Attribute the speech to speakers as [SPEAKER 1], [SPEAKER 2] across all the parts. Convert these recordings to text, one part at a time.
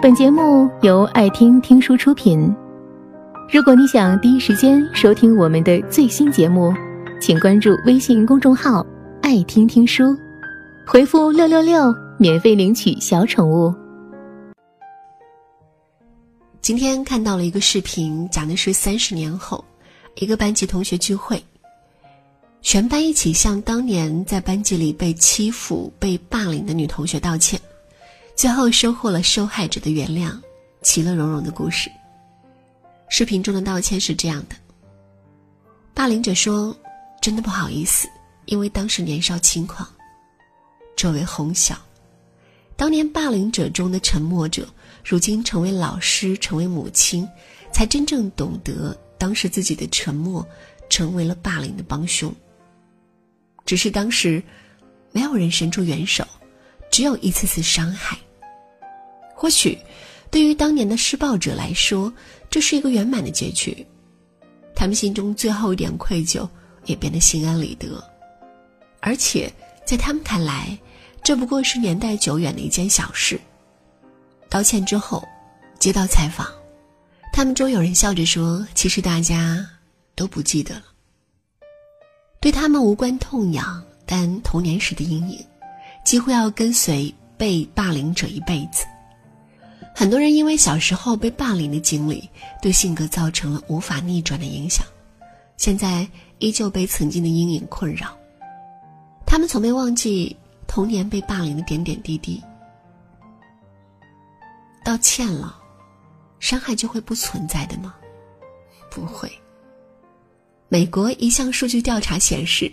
[SPEAKER 1] 本节目由爱听听书出品。如果你想第一时间收听我们的最新节目，请关注微信公众号“爱听听书”，回复“六六六”免费领取小宠物。
[SPEAKER 2] 今天看到了一个视频，讲的是三十年后，一个班级同学聚会，全班一起向当年在班级里被欺负、被霸凌的女同学道歉，最后收获了受害者的原谅，其乐融融的故事。视频中的道歉是这样的：霸凌者说：“真的不好意思，因为当时年少轻狂。”周围哄笑。当年霸凌者中的沉默者。如今成为老师，成为母亲，才真正懂得当时自己的沉默，成为了霸凌的帮凶。只是当时，没有人伸出援手，只有一次次伤害。或许，对于当年的施暴者来说，这是一个圆满的结局，他们心中最后一点愧疚也变得心安理得，而且在他们看来，这不过是年代久远的一件小事。道歉之后，接到采访，他们中有人笑着说：“其实大家都不记得了。”对他们无关痛痒，但童年时的阴影，几乎要跟随被霸凌者一辈子。很多人因为小时候被霸凌的经历，对性格造成了无法逆转的影响，现在依旧被曾经的阴影困扰。他们从没忘记童年被霸凌的点点滴滴。道歉了，伤害就会不存在的吗？不会。美国一项数据调查显示，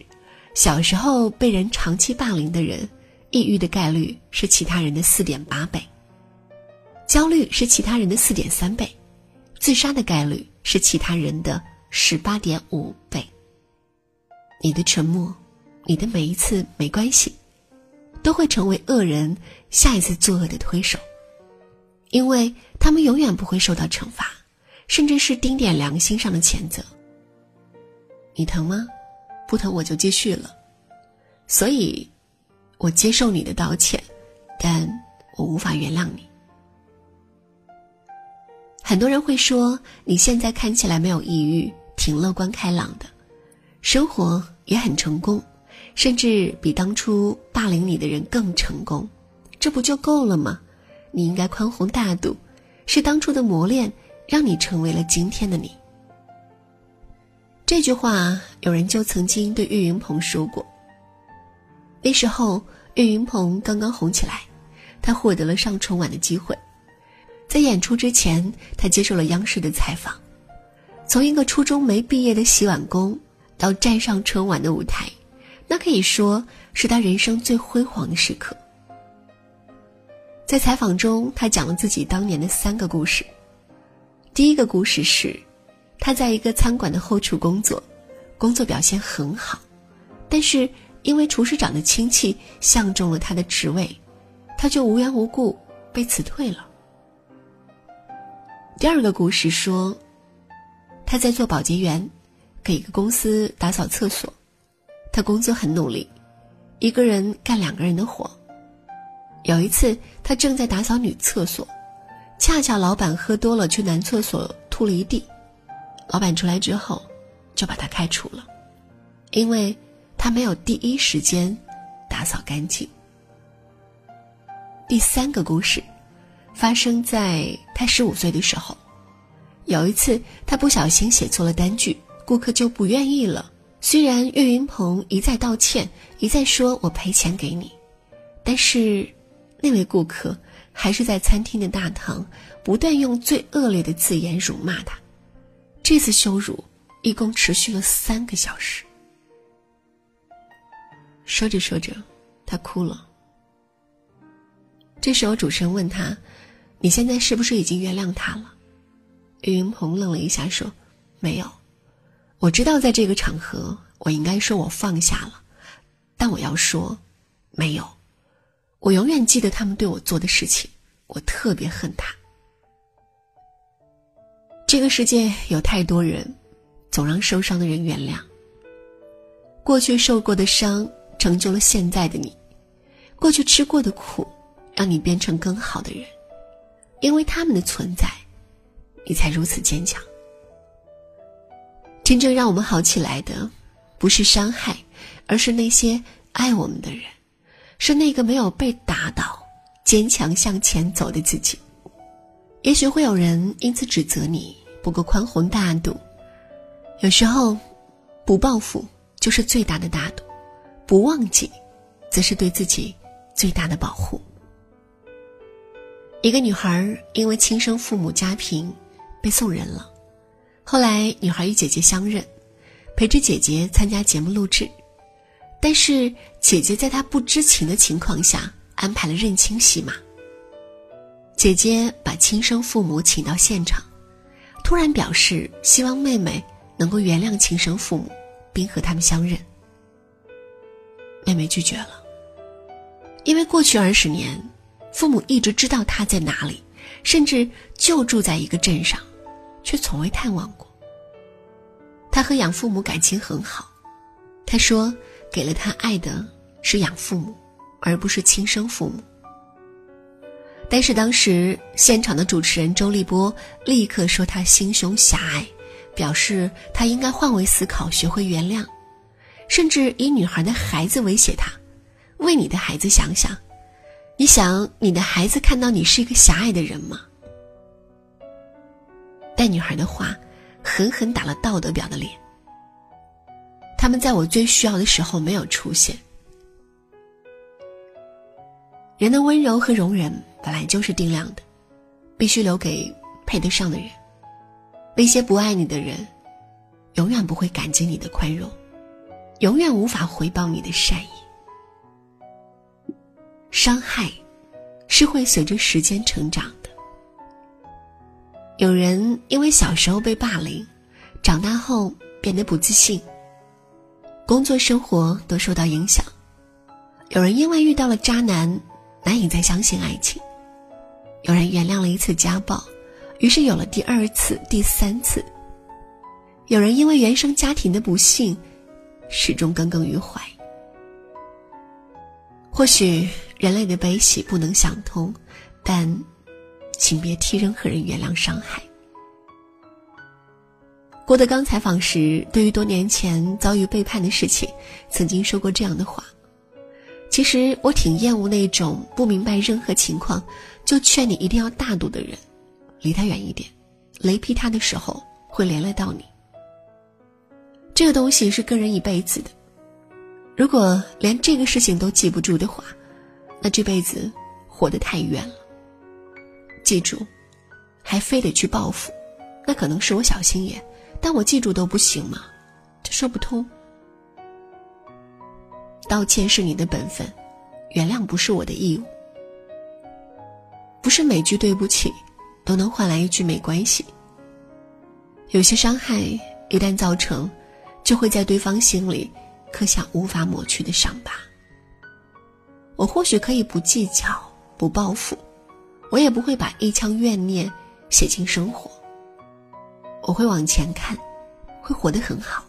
[SPEAKER 2] 小时候被人长期霸凌的人，抑郁的概率是其他人的四点八倍，焦虑是其他人的四点三倍，自杀的概率是其他人的十八点五倍。你的沉默，你的每一次没关系，都会成为恶人下一次作恶的推手。因为他们永远不会受到惩罚，甚至是丁点良心上的谴责。你疼吗？不疼我就继续了。所以，我接受你的道歉，但我无法原谅你。很多人会说，你现在看起来没有抑郁，挺乐观开朗的，生活也很成功，甚至比当初霸凌你的人更成功，这不就够了吗？你应该宽宏大度，是当初的磨练，让你成为了今天的你。这句话，有人就曾经对岳云鹏说过。那时候，岳云鹏刚刚红起来，他获得了上春晚的机会。在演出之前，他接受了央视的采访。从一个初中没毕业的洗碗工，到站上春晚的舞台，那可以说是他人生最辉煌的时刻。在采访中，他讲了自己当年的三个故事。第一个故事是，他在一个餐馆的后厨工作，工作表现很好，但是因为厨师长的亲戚相中了他的职位，他就无缘无故被辞退了。第二个故事说，他在做保洁员，给一个公司打扫厕所，他工作很努力，一个人干两个人的活。有一次，他正在打扫女厕所，恰巧老板喝多了去男厕所吐了一地，老板出来之后，就把他开除了，因为他没有第一时间打扫干净。第三个故事，发生在他十五岁的时候，有一次他不小心写错了单据，顾客就不愿意了。虽然岳云鹏一再道歉，一再说我赔钱给你，但是。那位顾客还是在餐厅的大堂不断用最恶劣的字眼辱骂他，这次羞辱一共持续了三个小时。说着说着，他哭了。这时候主持人问他：“你现在是不是已经原谅他了？”岳云鹏愣了一下说：“没有，我知道在这个场合我应该说我放下了，但我要说，没有。”我永远记得他们对我做的事情，我特别恨他。这个世界有太多人，总让受伤的人原谅。过去受过的伤，成就了现在的你；过去吃过的苦，让你变成更好的人。因为他们的存在，你才如此坚强。真正让我们好起来的，不是伤害，而是那些爱我们的人，是那个没有被打倒、坚强向前走的自己。也许会有人因此指责你不够宽宏大度，有时候，不报复就是最大的大度，不忘记，则是对自己最大的保护。一个女孩因为亲生父母家贫，被送人了。后来，女孩与姐姐相认，陪着姐姐参加节目录制。但是，姐姐在她不知情的情况下安排了认亲戏码。姐姐把亲生父母请到现场，突然表示希望妹妹能够原谅亲生父母，并和他们相认。妹妹拒绝了，因为过去二十年。父母一直知道他在哪里，甚至就住在一个镇上，却从未探望过。他和养父母感情很好，他说给了他爱的是养父母，而不是亲生父母。但是当时现场的主持人周立波立刻说他心胸狭隘，表示他应该换位思考，学会原谅，甚至以女孩的孩子威胁他：“为你的孩子想想。”你想你的孩子看到你是一个狭隘的人吗？但女孩的话狠狠打了道德表的脸。他们在我最需要的时候没有出现。人的温柔和容忍本来就是定量的，必须留给配得上的人。那些不爱你的人，永远不会感激你的宽容，永远无法回报你的善意。伤害，是会随着时间成长的。有人因为小时候被霸凌，长大后变得不自信，工作生活都受到影响；有人因为遇到了渣男，难以再相信爱情；有人原谅了一次家暴，于是有了第二次、第三次；有人因为原生家庭的不幸，始终耿耿于怀。或许。人类的悲喜不能想通，但，请别替任何人原谅伤害。郭德纲采访时，对于多年前遭遇背叛的事情，曾经说过这样的话：“其实我挺厌恶那种不明白任何情况就劝你一定要大度的人，离他远一点，雷劈他的时候会连累到你。这个东西是跟人一辈子的，如果连这个事情都记不住的话。”那这辈子活得太冤了。记住，还非得去报复，那可能是我小心眼，但我记住都不行吗？这说不通。道歉是你的本分，原谅不是我的义务。不是每句对不起都能换来一句没关系。有些伤害一旦造成，就会在对方心里刻下无法抹去的伤疤。我或许可以不计较、不报复，我也不会把一腔怨念写进生活。我会往前看，会活得很好，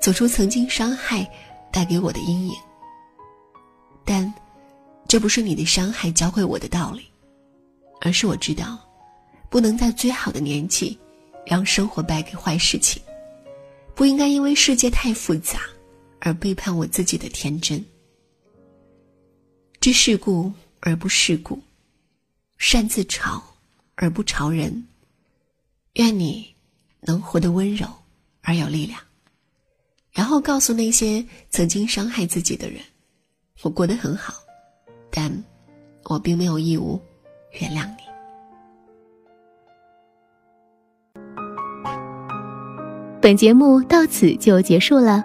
[SPEAKER 2] 走出曾经伤害带给我的阴影。但，这不是你的伤害教会我的道理，而是我知道，不能在最好的年纪，让生活败给坏事情，不应该因为世界太复杂，而背叛我自己的天真。知世故而不世故，善自嘲而不嘲人。愿你能活得温柔而有力量，然后告诉那些曾经伤害自己的人：我过得很好，但我并没有义务原谅你。
[SPEAKER 1] 本节目到此就结束了，